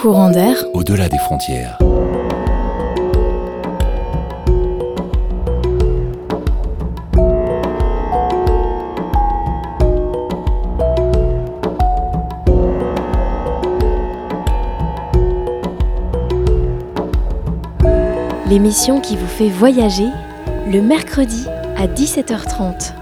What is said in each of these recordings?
Courant d'air. Au-delà des frontières. L'émission qui vous fait voyager le mercredi à 17h30.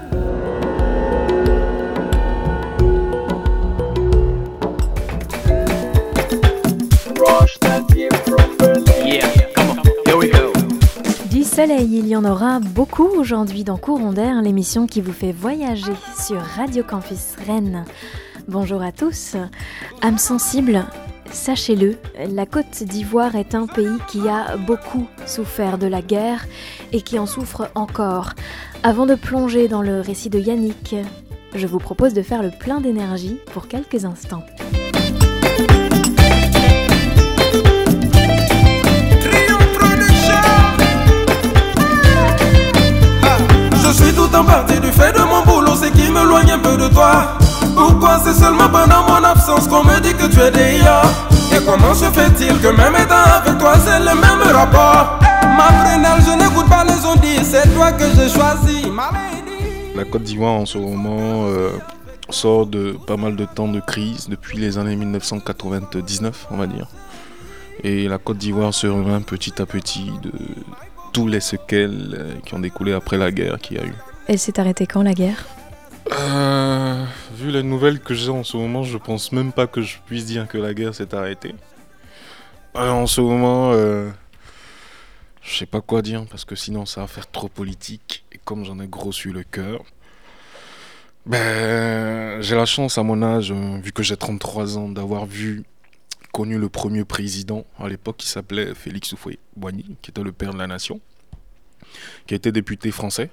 Soleil, il y en aura beaucoup aujourd'hui dans Courant d'air, l'émission qui vous fait voyager sur Radio Campus Rennes. Bonjour à tous. âme sensible, sachez-le, la Côte d'Ivoire est un pays qui a beaucoup souffert de la guerre et qui en souffre encore. Avant de plonger dans le récit de Yannick, je vous propose de faire le plein d'énergie pour quelques instants. Suis tout en partie du fait de mon boulot, c'est qui me loigne un peu de toi. Pourquoi c'est seulement pendant mon absence qu'on me dit que tu es déjà Et comment se fait-il que même étant avec toi c'est le même rapport? Ma frénale, je n'écoute pas les ondits, c'est toi que j'ai choisi. La Côte d'Ivoire en ce moment euh, sort de pas mal de temps de crise depuis les années 1999, on va dire. Et la Côte d'Ivoire se remet petit à petit de tous les séquelles euh, qui ont découlé après la guerre qu'il y a eu. Elle s'est arrêtée quand la guerre? Euh, vu les nouvelles que j'ai en ce moment, je pense même pas que je puisse dire que la guerre s'est arrêtée. Euh, en ce moment, euh, je sais pas quoi dire parce que sinon ça va faire trop politique. Et comme j'en ai gros sur le cœur, ben j'ai la chance à mon âge, euh, vu que j'ai 33 ans, d'avoir vu connu le premier président à l'époque qui s'appelait Félix Houphouët-Boigny, qui était le père de la nation, qui été député français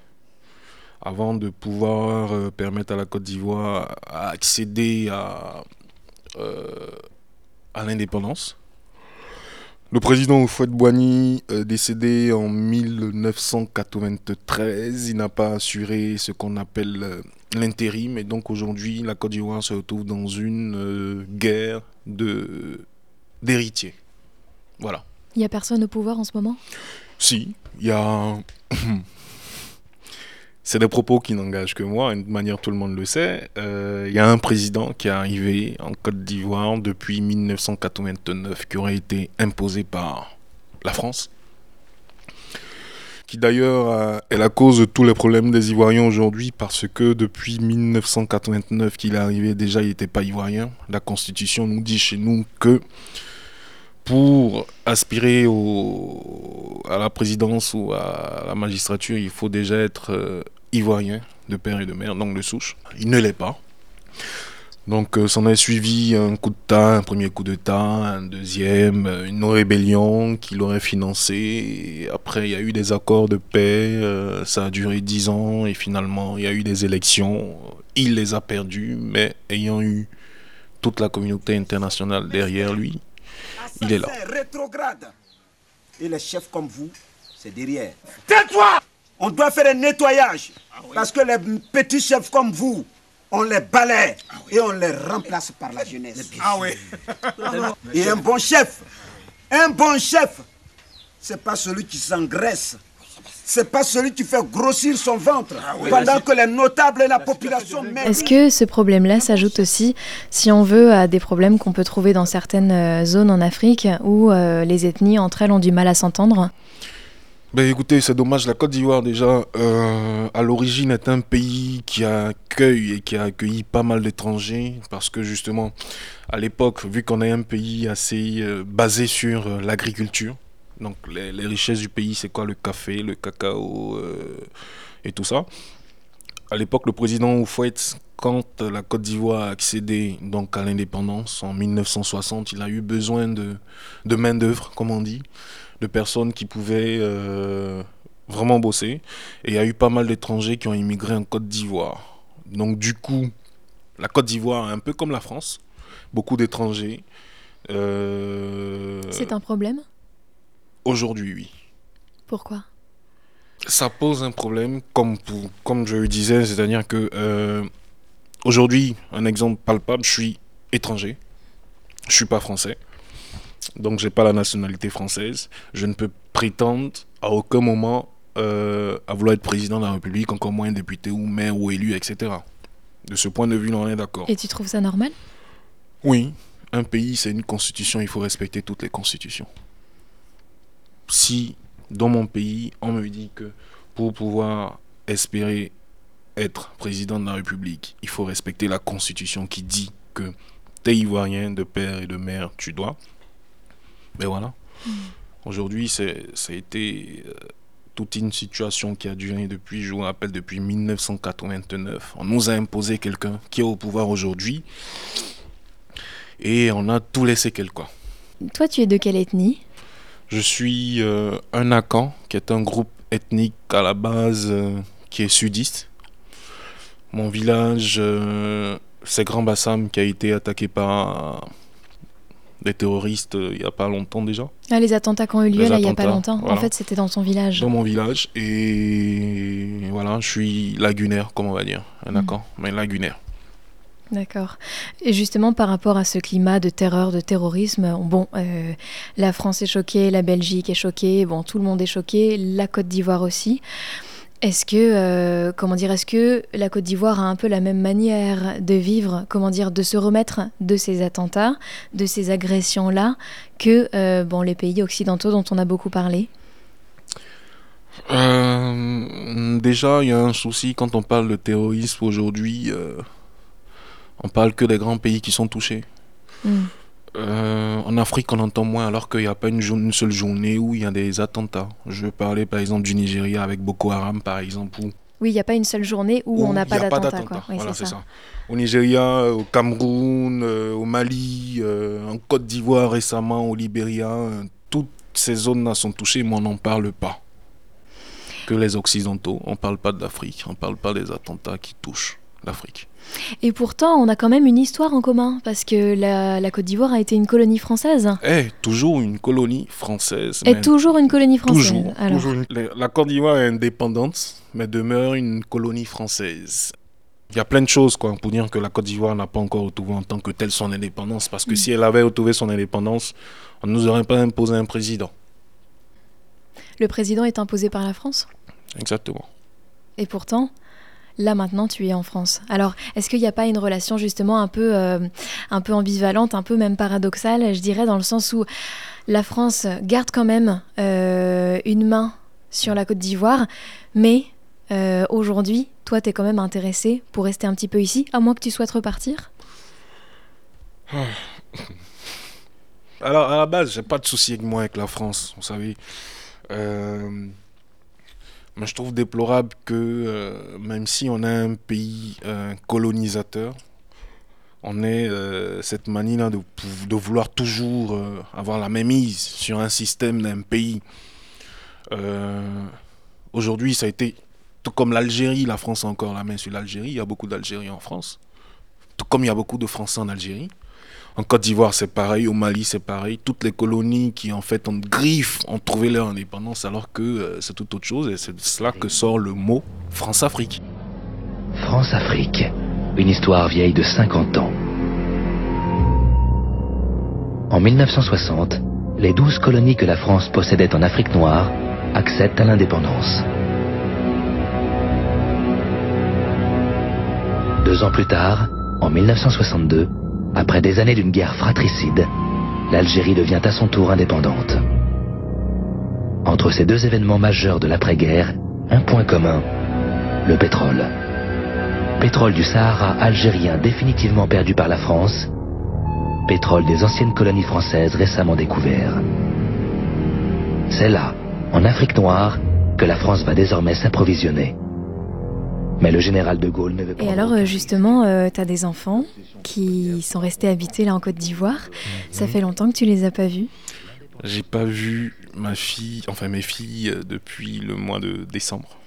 avant de pouvoir euh, permettre à la Côte d'Ivoire à accéder à, euh, à l'indépendance. Le président Houphouët-Boigny, euh, décédé en 1993, il n'a pas assuré ce qu'on appelle l'intérim et donc aujourd'hui la Côte d'Ivoire se retrouve dans une euh, guerre de d'héritiers. Voilà. Il n'y a personne au pouvoir en ce moment? Si, il y a. C'est des propos qui n'engagent que moi, de manière tout le monde le sait. Euh, Il y a un président qui est arrivé en Côte d'Ivoire depuis 1989, qui aurait été imposé par la France, qui d'ailleurs est la cause de tous les problèmes des Ivoiriens aujourd'hui, parce que depuis 1989 qu'il est arrivé, déjà il n'était pas ivoirien. La Constitution nous dit chez nous que pour aspirer à la présidence ou à la magistrature, il faut déjà être euh, ivoirien de père et de mère, donc de souche. Il ne l'est pas. Donc euh, s'en est suivi un coup d'État, un premier coup d'État, un deuxième, euh, une rébellion qu'il aurait financée. Et après, il y a eu des accords de paix, euh, ça a duré dix ans et finalement, il y a eu des élections. Il les a perdues, mais ayant eu toute la communauté internationale derrière lui, il est là. C'est rétrograde. Et les chefs comme vous, c'est derrière. Tais-toi On doit faire un nettoyage. Parce que les petits chefs comme vous, on les balaie et on les remplace par la jeunesse. Ah oui. Et un bon chef, un bon chef, c'est pas celui qui s'engraisse. C'est pas celui qui fait grossir son ventre pendant que les notables et la population même. Est-ce que ce problème-là s'ajoute aussi, si on veut, à des problèmes qu'on peut trouver dans certaines euh, zones en Afrique où euh, les ethnies entre elles ont du mal à s'entendre? Ben écoutez, c'est dommage, la Côte d'Ivoire déjà, euh, à l'origine est un pays qui accueille et qui a accueilli pas mal d'étrangers parce que justement, à l'époque, vu qu'on est un pays assez euh, basé sur euh, l'agriculture, donc les, richesses du pays, c'est quoi Le café, le cacao et tout ça. À l'époque, le président Houphouët, quand la Côte d'Ivoire a accédé donc à l'indépendance en 1960, il a eu besoin de, de main-d'œuvre, comme on dit, de personnes qui pouvaient euh, vraiment bosser. Et il y a eu pas mal d'étrangers qui ont immigré en Côte d'Ivoire. Donc, du coup, la Côte d'Ivoire est un peu comme la France, beaucoup d'étrangers. Euh, C'est un problème? Aujourd'hui, oui. Pourquoi? Ça pose un problème, comme, pour- comme je le disais, c'est-à-dire que euh, aujourd'hui, un exemple palpable, je suis étranger, je suis pas français. Donc, j'ai pas la nationalité française. Je ne peux prétendre à aucun moment euh, à vouloir être président de la République, encore moins député ou maire ou élu, etc. De ce point de vue, on est d'accord. Et tu trouves ça normal? Oui, un pays, c'est une constitution, il faut respecter toutes les constitutions. Si, dans mon pays, on me dit que pour pouvoir espérer être président de la République, il faut respecter la constitution qui dit que t'es ivoirien de père et de mère, tu dois. Mais voilà. Aujourd'hui, ça a été euh, toute une situation qui a duré depuis, je vous rappelle, depuis 1989. On nous a imposé quelqu'un qui est au pouvoir aujourd'hui et on a tout laissé quelqu'un. Toi, tu es de quelle ethnie? Je suis euh, un Akan, qui est un groupe ethnique à la base euh, qui est sudiste. Mon village, c'est Grand Bassam qui a été attaqué par des terroristes il n'y a pas longtemps déjà. Ah, les attentats qui ont eu lieu là, il n'y a pas longtemps. En fait, c'était dans ton village. Dans mon village. Et voilà, je suis lagunaire, comme on va dire. Un mm. mais lagunaire. D'accord. Et justement, par rapport à ce climat de terreur, de terrorisme, bon, euh, la France est choquée, la Belgique est choquée, bon, tout le monde est choqué, la Côte d'Ivoire aussi. Est-ce que, euh, comment dire, est-ce que la Côte d'Ivoire a un peu la même manière de vivre, comment dire, de se remettre de ces attentats, de ces agressions-là, que euh, bon, les pays occidentaux dont on a beaucoup parlé? Déjà, il y a un souci quand on parle de terrorisme aujourd'hui on parle que des grands pays qui sont touchés. Hmm. Euh, en Afrique, on entend moins alors qu'il n'y a pas une, seule journée où il y a des attentats. Je parlais par exemple du Nigeria avec Boko Haram, par exemple. Oui, il n'y a pas une seule journée où, on n'a pas voilà, c'est ça. Au Nigeria, au Cameroun, euh, au Mali, euh, en Côte d'Ivoire récemment, au Libéria, toutes ces zones-là sont touchées, mais on n'en parle pas. Que les Occidentaux, on ne parle pas d'Afrique, on ne parle pas des attentats qui touchent l'Afrique. Et pourtant, on a quand même une histoire en commun, parce que la, Côte d'Ivoire a été une colonie française. Eh, toujours une colonie française. Et toujours une colonie française. Toujours, La Côte d'Ivoire est indépendante, mais demeure une colonie française. Il y a plein de choses quoi, pour dire que la Côte d'Ivoire n'a pas encore retrouvé en tant que telle son indépendance, parce que mm. si elle avait retrouvé son indépendance, on ne nous aurait pas imposé un président. Le président est imposé par la France Exactement. Et pourtant, Là maintenant, tu es en France. Alors, est-ce qu'il n'y a pas une relation justement un peu, euh, un peu ambivalente, un peu même paradoxale, je dirais, dans le sens où la France garde quand même euh, une main sur la Côte d'Ivoire, mais euh, aujourd'hui, toi, tu es quand même intéressé pour rester un petit peu ici, à moins que tu souhaites repartir? Alors, à la base, j'ai pas de souci avec moi, avec la France, vous savez. Mais je trouve déplorable que euh, même si on a un pays euh, colonisateur, on ait euh, cette manie de, de, vouloir toujours avoir la même mise sur un système d'un pays. Aujourd'hui, ça a été tout comme l'Algérie, la France a encore la main sur l'Algérie. Il y a beaucoup d'Algériens en France, tout comme il y a beaucoup de Français en Algérie. En Côte d'Ivoire, c'est pareil. Au Mali, c'est pareil. Toutes les colonies qui, en fait, ont griffe, ont trouvé leur indépendance, alors que euh, c'est tout autre chose. Et c'est de cela que sort le mot France-Afrique. France-Afrique, une histoire vieille de 50 ans. En 1960, les 12 colonies que la France possédait en Afrique noire accèdent à l'indépendance. Deux ans plus tard, en 1962, après des années d'une guerre fratricide, l'Algérie devient à son tour indépendante. Entre ces deux événements majeurs de l'après-guerre, un point commun, le pétrole. Pétrole du Sahara algérien définitivement perdu par la France, pétrole des anciennes colonies françaises récemment découvert. C'est là, en Afrique noire, que la France va désormais s'approvisionner. Mais le général de Gaulle ne veut pas. Et alors, justement, euh, tu as des enfants qui sont restés habités là en Côte d'Ivoire. Ça fait longtemps que tu les as pas vus? J'ai pas vu ma fille, enfin mes filles, euh, depuis le mois de décembre.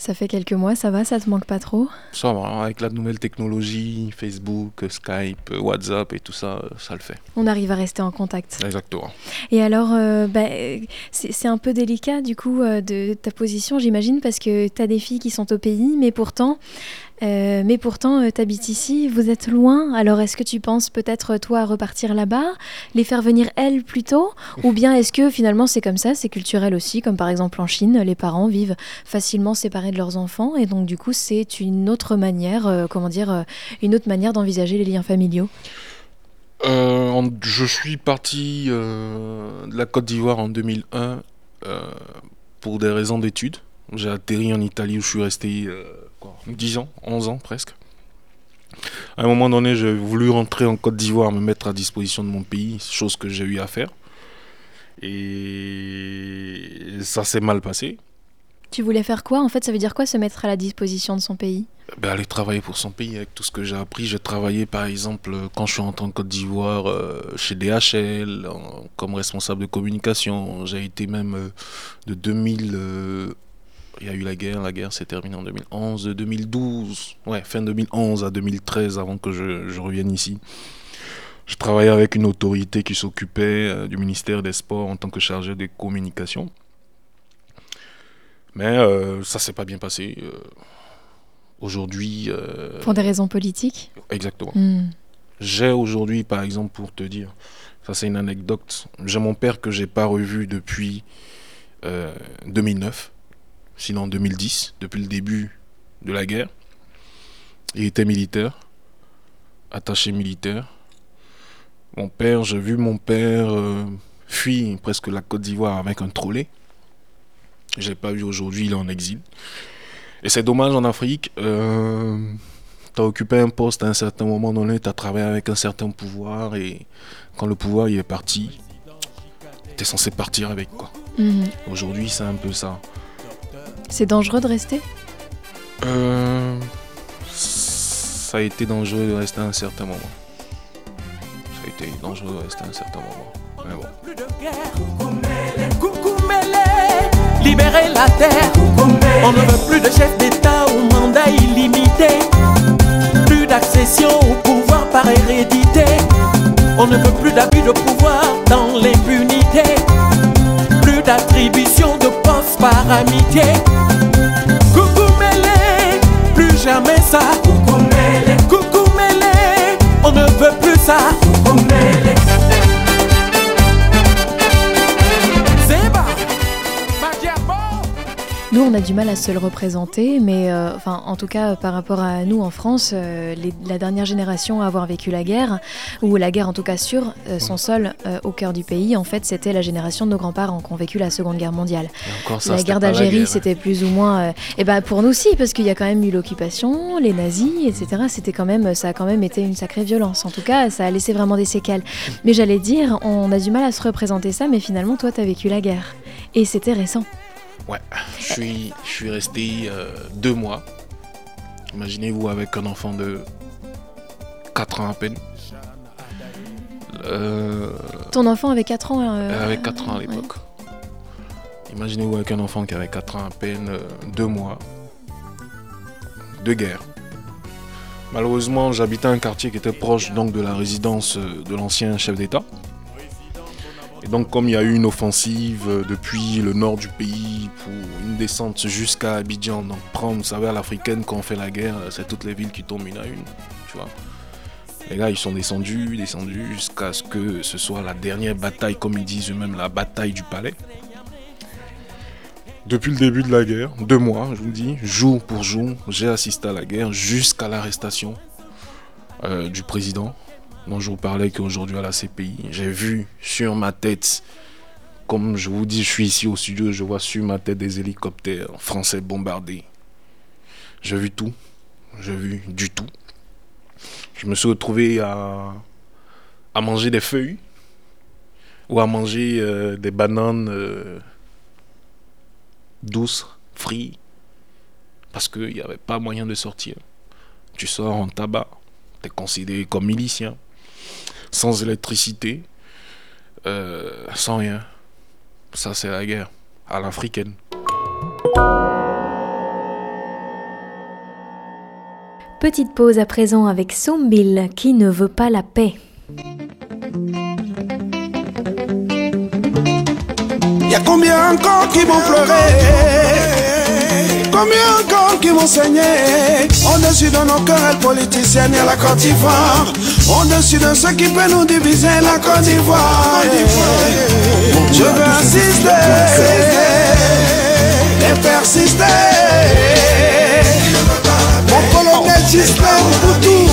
Ça fait quelques mois, ça va, ça te manque pas trop? Ça va, avec la nouvelle technologie, Facebook, Skype, WhatsApp et tout ça, ça le fait. On arrive à rester en contact. Exactement. Et alors, euh, bah, c'est un peu délicat du coup euh, de ta position, j'imagine, parce que tu as des filles qui sont au pays, mais pourtant, Euh, mais pourtant, tu habites ici, vous êtes loin. Alors, est-ce que tu penses peut-être, toi, à repartir là-bas, les faire venir, elles, plutôt Ou bien est-ce que finalement, c'est comme ça, c'est culturel aussi, comme par exemple en Chine, les parents vivent facilement séparés de leurs enfants, et donc, du coup, c'est une autre manière, comment dire, une autre manière d'envisager les liens familiaux? Je suis parti de la Côte d'Ivoire en 2001 pour des raisons d'études. J'ai atterri en Italie où je suis resté euh, quoi, 10 ans, 11 ans presque. À un moment donné, j'ai voulu rentrer en Côte d'Ivoire, me mettre à disposition de mon pays, chose que j'ai eu à faire. Et ça s'est mal passé. Tu voulais faire quoi En fait, ça veut dire quoi se mettre à la disposition de son pays? Ben, Aller travailler pour son pays avec tout ce que j'ai appris. J'ai travaillé par exemple quand je suis rentré en Côte d'Ivoire euh, chez DHL comme responsable de communication. J'ai été même euh, de 2000. Euh, il y a eu la guerre, la guerre s'est terminée en 2011, 2012, ouais, fin 2011 à 2013 avant que je, je revienne ici. Je travaillais avec une autorité qui s'occupait du ministère des Sports en tant que chargé des communications. Mais euh, ça s'est pas bien passé. Euh, aujourd'hui. Euh, pour des raisons politiques? Exactement. Hmm. J'ai aujourd'hui, par exemple, pour te dire, ça c'est une anecdote, j'ai mon père que j'ai pas revu depuis 2009, sinon 2010, depuis le début de la guerre. Il était militaire, attaché militaire. Mon père, j'ai vu mon père fuir presque la Côte d'Ivoire avec un trolley. Je l'ai pas vu aujourd'hui, il est en exil. Et c'est dommage en Afrique. Euh, tu as occupé un poste à un certain moment donné, tu as travaillé avec un certain pouvoir et quand le pouvoir il est parti, tu es censé partir avec quoi. Mhm. Aujourd'hui, c'est un peu ça. C'est dangereux de rester euh, Ça a été dangereux de rester à un certain moment. Ça a été dangereux de rester à un certain moment. Mais bon libérer la terre. On ne veut plus de chef d'État au mandat illimité. Plus d'accession au pouvoir par hérédité. On ne veut plus d'abus de pouvoir amitié. Coucou mêlé, plus jamais ça. Coucou mêlé, coucou mêlé, on ne veut plus ça. Nous, on a du mal à se le représenter, mais euh, enfin, en tout cas, par rapport à nous en France, euh, la dernière génération à avoir vécu la guerre, ou la guerre en tout cas sur euh, son sol au cœur du pays, en fait, c'était la génération de nos grands-parents qui ont vécu la Seconde Guerre mondiale. la guerre d'Algérie, c'était plus ou moins, et eh ben pour nous aussi, parce qu'il y a quand même eu l'occupation, les nazis, etc. C'était quand même, ça a quand même été une sacrée violence. En tout cas, ça a laissé vraiment des séquelles. Mais j'allais dire, on a du mal à se représenter ça, mais finalement, toi, tu as vécu la guerre, et c'était récent. Ouais, je suis, je suis resté euh, deux mois. Imaginez-vous avec un enfant de 4 ans à peine. Euh, Ton enfant avait 4 ans euh, Avec 4 ans à l'époque. Imaginez-vous avec un enfant qui avait 4 ans à peine, deux mois de guerre. Malheureusement, j'habitais un quartier qui était proche donc de la résidence de l'ancien chef d'État. Donc comme il y a eu une offensive euh, depuis le nord du pays pour une descente jusqu'à Abidjan, donc prendre, vous savez, à l'africaine quand on fait la guerre, c'est toutes les villes qui tombent une à une. Les gars, ils sont descendus, descendus jusqu'à ce que ce soit la dernière bataille, comme ils disent eux-mêmes, la bataille du palais. Depuis le début de la guerre, deux mois, je vous dis, jour pour jour, j'ai assisté à la guerre jusqu'à l'arrestation euh, du président dont je vous parlais qu'aujourd'hui à la CPI. J'ai vu sur ma tête, comme je vous dis, je suis ici au studio, je vois sur ma tête des hélicoptères français bombardés. J'ai vu tout. J'ai vu du tout. Je me suis retrouvé à, à manger des feuilles ou à manger euh, des bananes euh, douces, frites, parce qu'il n'y avait pas moyen de sortir. Tu sors en tabac, tu es considéré comme milicien sans électricité, euh, sans rien. Ça, c'est la guerre à l'africaine. Petite pause à présent avec Sombil qui ne veut pas la paix. Y a combien encore qui vont pleurer? Combien encore qui vont saigner Au-dessus de nos querelles politiciennes et la Côte d'Ivoire. Au-dessus de ce qui peut nous diviser la Côte d'Ivoire. Je veux insister et persister. Mon colonel Gislain Boutou.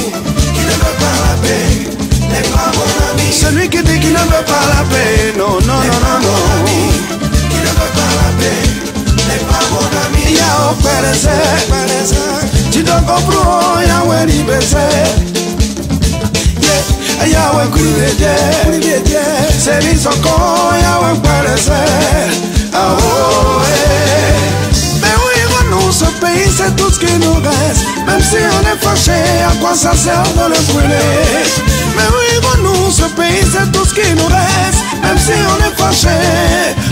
Celui qui dit qu'il ne veut pas la paix. Non, non, non, non, non. Qui ne veut pas la paix n'est pas mon ami Yao Pereze Chidoko Pro Yawe Libeze Yawe Kulibeje Seri Soko Yawe Pereze Ah oh eh c'est tout ce qui nous reste. Même si on est fâché, à quoi ça sert de le brûler? Mais oui, nous, ce pays c'est tout ce qui nous reste. Même si on est fâché,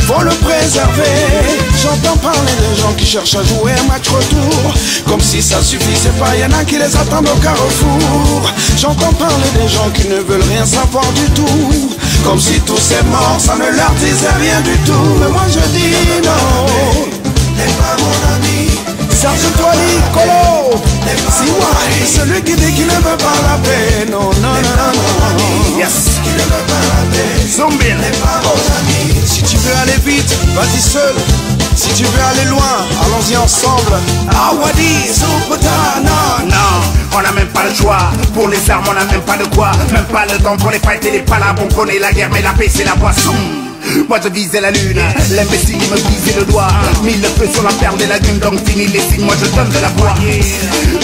faut le préserver. J'entends parler de gens qui cherchent à jouer un match retour. Comme si ça suffisait pas, y'en a qui les attendent au carrefour. J'entends parler des gens qui ne veulent rien savoir du tout. Comme si tous ces morts, ça ne leur disait rien du tout. Mais moi je dis non. N'est pas mon ami Serge Toili, Colo Si celui qui dit qu'il ne veut pas la paix Non, non, non, non, non Yes Qui ne veut pas la paix Zombie Si tu veux aller vite, vas-y seul si tu veux aller loin, allons-y ensemble. Awadi, Soupota, non, non, on n'a même pas le choix. Pour les armes, on n'a même pas de quoi. Même pas le temps pour les fights et les palabres. On connaît la guerre, mais la paix, c'est la boisson. Moi je visais la lune, l'imbécile il me visait le doigt. Mille feux sur la perle des lagunes, donc fini les signes, moi je donne de la voix.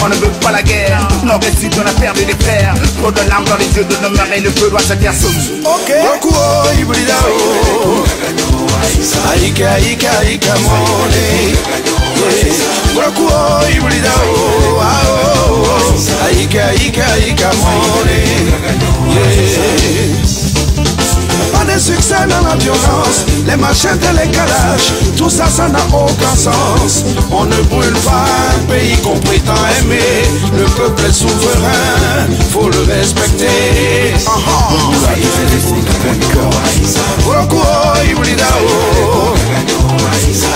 On ne veut pas la guerre, nord et sud on a perdu des frères. Trop de larmes dans les yeux de nos mères et le feu doit se faire sauce Ok, oh, oh. Aika, aika, aika mone Goku oh, hybrida oh. Aika, Yeah succès dans la violence, les machettes et les calages, tout ça, ça n'a aucun sens. On ne brûle pas un pays qu'on prétend aimer, le peuple est souverain, faut le respecter.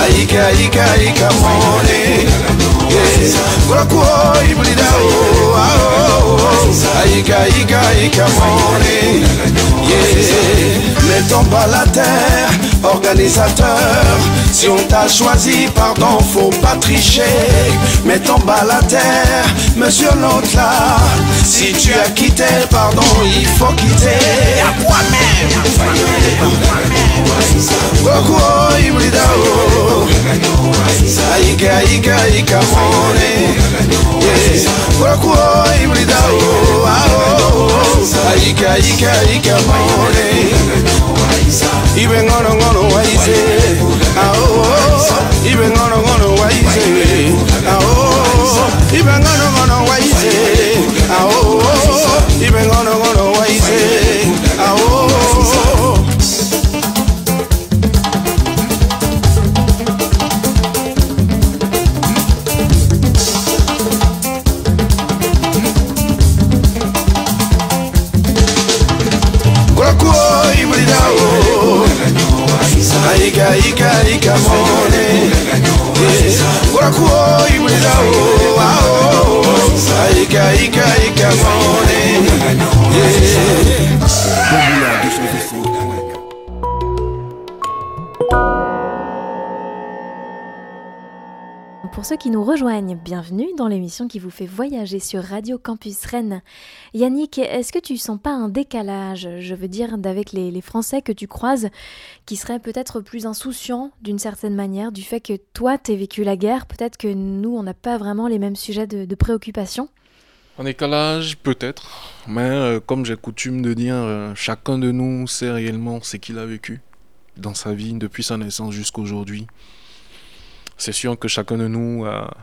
Aika, aika, aika, mone. Goku hybrida oh, Aika, aika, aika, mone. Yeah. Mettons pas la terre, organisateur. Si on t'a choisi, pardon, faut pas tricher. Mettons bas la terre, monsieur l'autre là. Si tu as quitté, pardon, il faut quitter. Oh. ayiga ayiga ayiga mone urakuho ibulidaho aho ayiga ayiga ayiga mone ibe ngoro ngoro wayize aho ibe ngoro ngoro wayize aho ibe ngoro ngoro wayize Pour ceux qui nous rejoignent, bienvenue dans l'émission qui vous fait voyager sur Radio Campus Rennes. Yannick, est-ce que tu sens pas un décalage, je veux dire, d'avec les, Français que tu croises, qui seraient peut-être plus insouciants d'une certaine manière, du fait que toi, t'es vécu la guerre, peut-être que nous, on n'a pas vraiment les mêmes sujets de, préoccupation? Un décalage, peut-être, mais euh, comme j'ai coutume de dire, euh, chacun de nous sait réellement ce qu'il a vécu dans sa vie depuis sa naissance jusqu'à aujourd'hui. C'est sûr que chacun de nous a,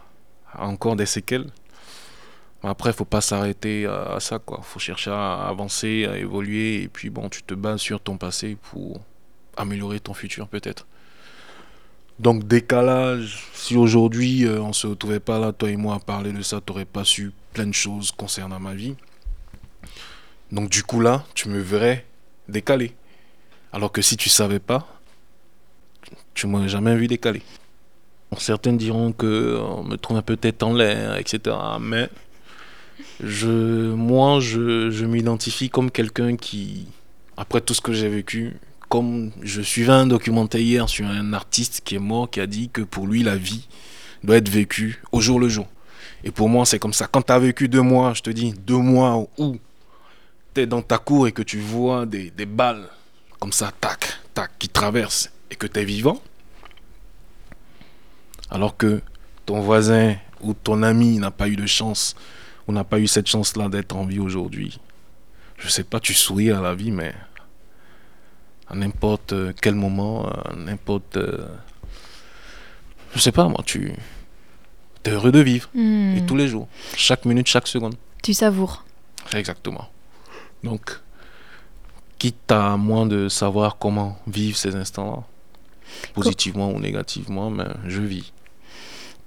encore des séquelles. Mais après, faut pas s'arrêter à, ça, quoi. Faut chercher à avancer, à évoluer, et puis bon, tu te bases sur ton passé pour améliorer ton futur, peut-être. Donc, décalage, si aujourd'hui euh, on se retrouvait pas là, toi et moi, à parler de ça, t'aurais pas su plein de choses concernant ma vie. Donc, du coup, là, tu me verrais décalé. Alors que si tu savais pas, tu m'aurais jamais vu décalé. Certains diront que on me trouve un peu tête en l'air, etc. Mais moi, je, je m'identifie comme quelqu'un qui, après tout ce que j'ai vécu, comme je suivais un documentaire hier sur un artiste qui est mort, qui a dit que pour lui, la vie doit être vécue au jour le jour. Et pour moi, c'est comme ça. Quand tu as vécu deux mois, je te dis, deux mois où tu es dans ta cour et que tu vois des, des balles comme ça, tac, tac, qui traversent et que tu es vivant, alors que ton voisin ou ton ami n'a pas eu de chance ou n'a pas eu cette chance-là d'être en vie aujourd'hui. Je sais pas, tu souris à la vie, mais à n'importe quel moment, à n'importe. Je sais pas, moi, tu. es heureux de vivre. Hmm. Et tous les jours. Chaque minute, chaque seconde. Tu savoures. Exactement. Donc, quitte à moins de savoir comment vivre ces instants-là, positivement ou négativement, mais je vis.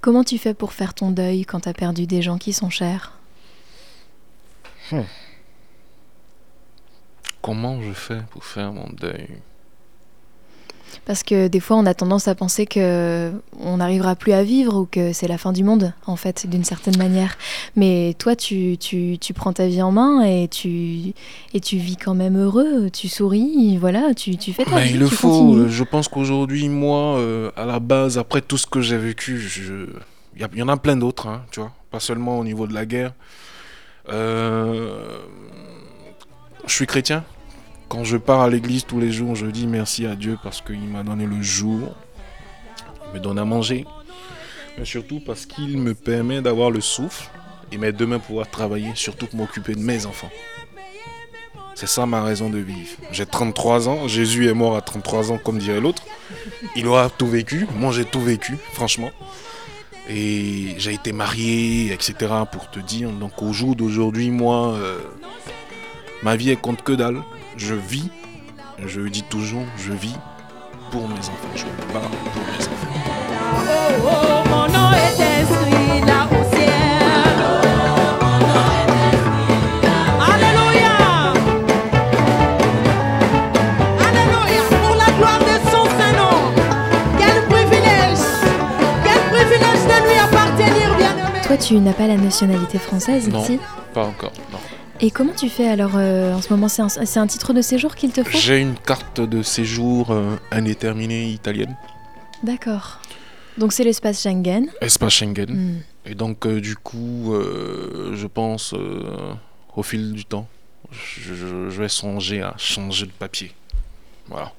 Comment tu fais pour faire ton deuil quand tu as perdu des gens qui sont chers? Comment je fais pour faire mon deuil? Parce que des fois, on a tendance à penser que on n'arrivera plus à vivre ou que c'est la fin du monde, en fait, d'une certaine manière. Mais toi, tu, tu, tu prends ta vie en main et tu, et tu vis quand même heureux, tu souris, voilà, tu, tu fais ta Mais vie, il le faut. continues. euh, Je pense qu'aujourd'hui, moi, euh, à la base, après tout ce que j'ai vécu, je... il y, a- il y en a plein d'autres, hein, tu vois. Pas seulement au niveau de la guerre. Euh, Je suis chrétien. Quand je pars à l'église tous les jours, je dis merci à Dieu parce qu'il m'a donné le jour, il me donne à manger, mais surtout parce qu'il me permet d'avoir le souffle et mes deux mains pouvoir travailler, surtout pour m'occuper de mes enfants. C'est ça ma raison de vivre. J'ai 33 ans, Jésus est mort à 33 ans comme dirait l'autre. Il aura tout vécu, moi j'ai tout vécu, franchement. Et j'ai été marié, etc. pour te dire. Donc au jour d'aujourd'hui, moi, euh, ma vie elle compte que dalle. Je vis, je dis toujours, je vis pour mes enfants. Je me bats pour mes enfants. Oh, oh, mon nom est inscrit là au ciel. Alléluia. Alléluia. Pour la gloire de son Saint-Nom. Quel privilège. Quel privilège de lui appartenir, bien-aimé. Toi, tu n'as pas la nationalité française, Non, si pas encore. Et comment tu fais alors euh, en ce moment C'est un, titre de séjour qu'il te faut? J'ai une carte de séjour euh, indéterminée italienne, D'accord. Donc c'est l'espace Schengen. espace Schengen. Hmm. Et donc, euh, du coup, euh, je pense, au fil du temps, je, je- je vais songer à changer de papier. Voilà.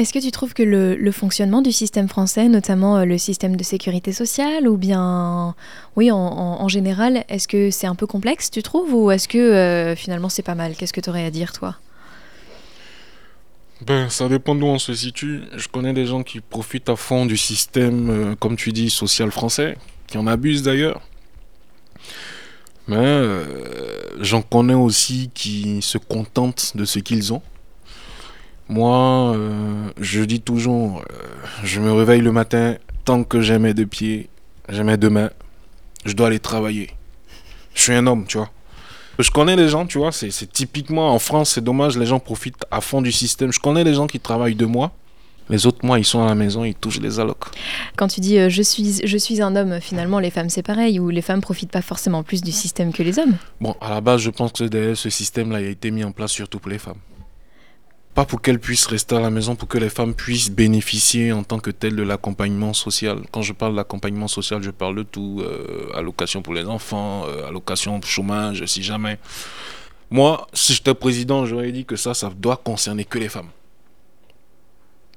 Est-ce que tu trouves que le, fonctionnement du système français, notamment euh, le système de sécurité sociale, ou bien, oui, en, général, est-ce que c'est un peu complexe, tu trouves, ou est-ce que euh, finalement c'est pas mal? Qu'est-ce que tu aurais à dire, toi? Ben, ça dépend d'où on se situe. Je connais des gens qui profitent à fond du système, euh, comme tu dis, social français, qui en abusent d'ailleurs. Mais j'en connais aussi qui se contentent de ce qu'ils ont. Moi, euh, je dis toujours, euh, je me réveille le matin, tant que j'ai mes deux pieds, j'ai mes deux mains, je dois aller travailler. Je suis un homme, tu vois. Je connais les gens, tu vois, c'est c'est typiquement en France, c'est dommage, les gens profitent à fond du système. Je connais les gens qui travaillent deux mois, les autres mois, ils sont à la maison, ils touchent les allocs. Quand tu dis euh, je, suis, je suis un homme, finalement, les femmes c'est pareil, ou les femmes profitent pas forcément plus du système que les hommes? Bon, à la base, je pense que ce système-là a été mis en place surtout pour les femmes. Pas pour qu'elles puissent rester à la maison, pour que les femmes puissent bénéficier en tant que telles de l'accompagnement social. Quand je parle d'accompagnement social, je parle de tout. euh, allocation pour les enfants, euh, allocation pour chômage, si jamais. Moi, si j'étais président, j'aurais dit que ça, ça doit concerner que les femmes.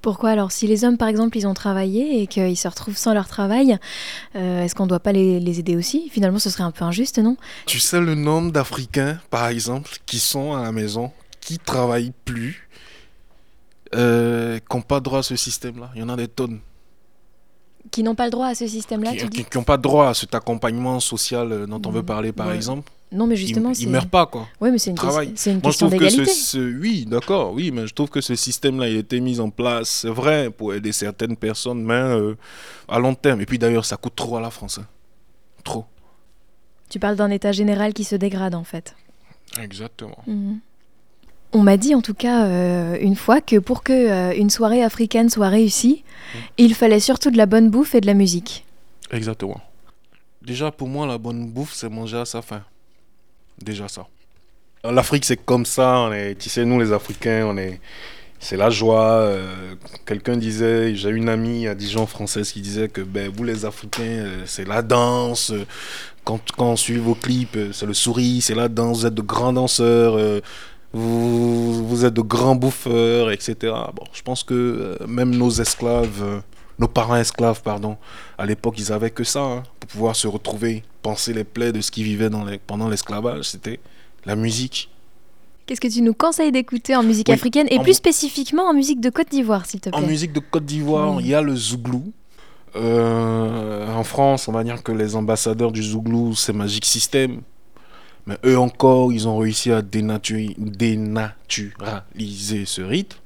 Pourquoi alors Si les hommes, par exemple, ils ont travaillé et qu'ils se retrouvent sans leur travail, euh, est-ce qu'on ne doit pas les, les aider aussi? Finalement, ce serait un peu injuste, non? Tu sais le nombre d'Africains, par exemple, qui sont à la maison, qui travaillent plus, euh, qui n'ont pas droit à ce système-là. Il y en a des tonnes. Qui n'ont pas le droit à ce système-là, Qui n'ont pas droit à cet accompagnement social euh, dont on veut Mm, parler, par ouais. exemple. Non, mais justement, ils, ils meurent pas, quoi. Oui, mais c'est une, question- c'est une Moi, je question trouve que ce, d'égalité. ce- oui, d'accord, oui, mais je trouve que ce système-là, il a été mis en place, c'est vrai, pour aider certaines personnes, mais euh, à long terme. Et puis d'ailleurs, ça coûte trop à la France. hein. Trop. Tu parles d'un état général qui se dégrade, en fait. Exactement. Mhm. On m'a dit en tout cas euh, une fois que pour que euh, une soirée africaine soit réussie, Mmh. il fallait surtout de la bonne bouffe et de la musique. Exactement. Déjà, pour moi, la bonne bouffe, c'est manger à sa faim. Déjà ça. L'Afrique, c'est comme ça. On est, tu sais, nous, les Africains, on est, c'est la joie. euh, Quelqu'un disait, j'ai une amie à Dijon française qui disait que ben, vous, les Africains, euh, c'est la danse. euh, Quand, quand on suit vos clips, euh, c'est le sourire, c'est la danse. Vous êtes de grands danseurs. euh, vous, vous êtes de grands bouffeurs, etc. Bon, je pense que euh, même nos esclaves, euh, nos parents esclaves, pardon, à l'époque, ils avaient que ça hein, pour pouvoir se retrouver, penser les plaies de ce qu'ils vivaient dans les- pendant l'esclavage. C'était la musique. Qu'est-ce que tu nous conseilles d'écouter en musique Oui, africaine et en- plus spécifiquement en musique de Côte d'Ivoire, s'il te plaît En musique de Côte d'Ivoire, il y a le zouglou. Euh, en France, on va dire que les ambassadeurs du zouglou, c'est Magic System. Mais eux encore, ils ont réussi à dénatu- dénaturaliser ce rythme,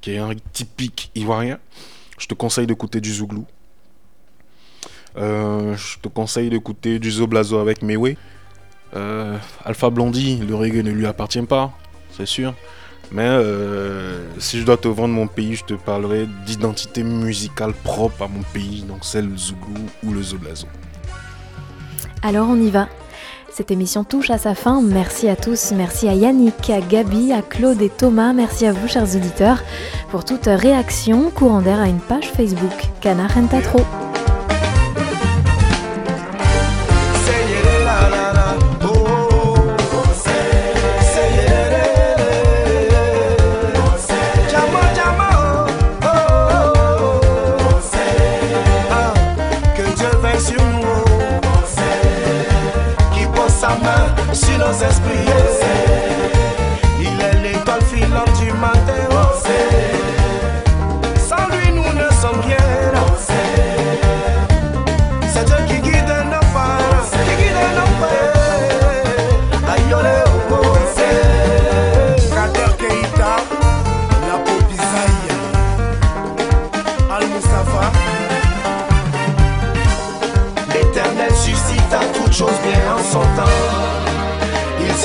qui est un rythme typique ivoirien. Je te conseille d'écouter du zouglou. Euh, je te conseille d'écouter du zoblazo avec Mewe. Euh, Alpha Blondie, le reggae ne lui appartient pas, c'est sûr. Mais euh, si je dois te vendre mon pays, je te parlerai d'identité musicale propre à mon pays, donc c'est le Zougou ou le Zoblazo. Alors on y va. Cette émission touche à sa fin. Merci à tous. Merci à Yannick, à Gabi, à Claude et Thomas. Merci à vous, chers auditeurs. Pour toute réaction, courant d'air à une page Facebook. Canard Rentatro.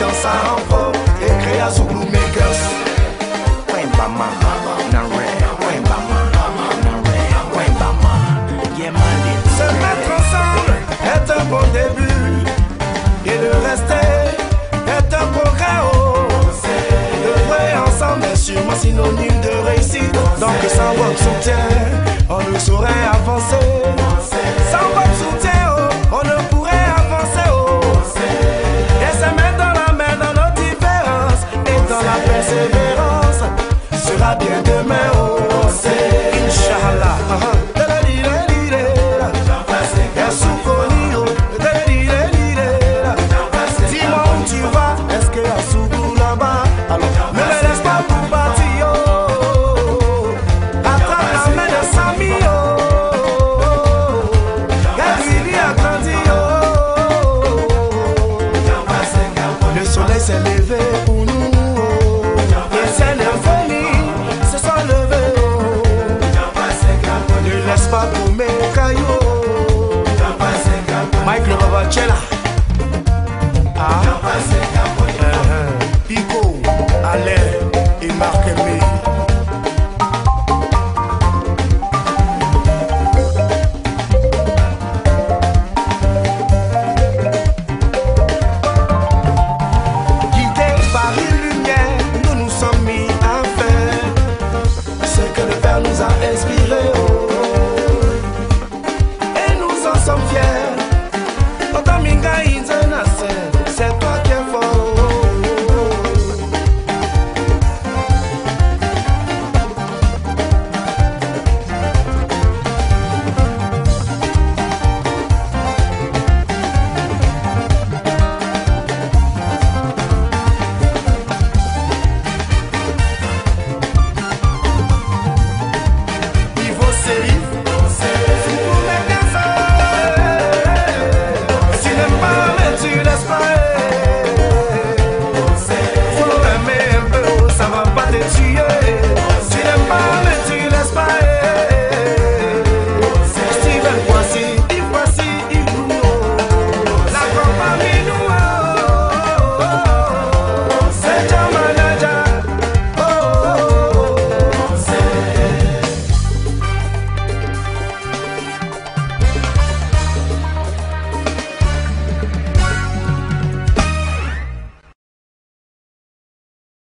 Tient sa renfort et créa Zouglou Makers. Wembama, Nare, Wembama, Nare, Wembama. Yeah, man, Se mettre ensemble est un bon début. Et le rester est un progrès. Oh. Œuvrer ensemble est sûrement synonyme de réussite. Donc sans votre soutien, on ne saurait avancer. Sans votre soutien, oh, on ne persévérance sera bien demain. Oh. Inch'Allah.